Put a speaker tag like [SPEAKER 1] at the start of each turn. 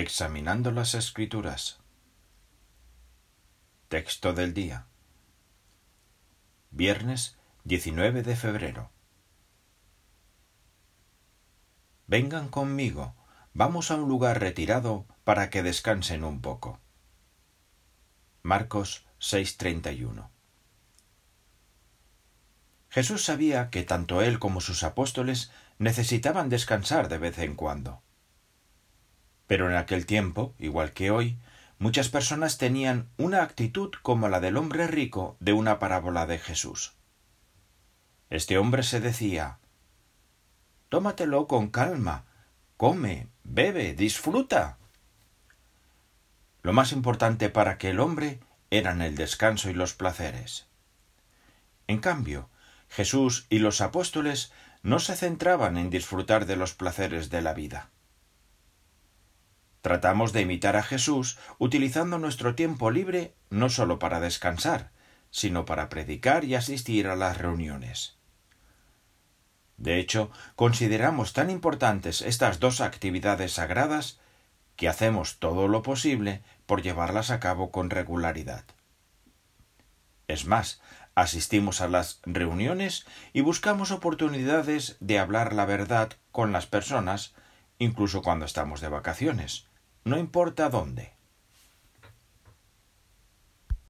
[SPEAKER 1] Examinando las Escrituras. Texto del día. Viernes 19 de febrero. Vengan conmigo, vamos a un lugar retirado para que descansen un poco. Marcos 6:31 Jesús sabía que tanto él como sus apóstoles necesitaban descansar de vez en cuando. Pero en aquel tiempo, igual que hoy, muchas personas tenían una actitud como la del hombre rico de una parábola de Jesús. Este hombre se decía Tómatelo con calma, come, bebe, disfruta. Lo más importante para aquel hombre eran el descanso y los placeres. En cambio, Jesús y los apóstoles no se centraban en disfrutar de los placeres de la vida. Tratamos de imitar a Jesús utilizando nuestro tiempo libre no sólo para descansar, sino para predicar y asistir a las reuniones. De hecho, consideramos tan importantes estas dos actividades sagradas que hacemos todo lo posible por llevarlas a cabo con regularidad. Es más, asistimos a las reuniones y buscamos oportunidades de hablar la verdad con las personas, incluso cuando estamos de vacaciones, no importa dónde.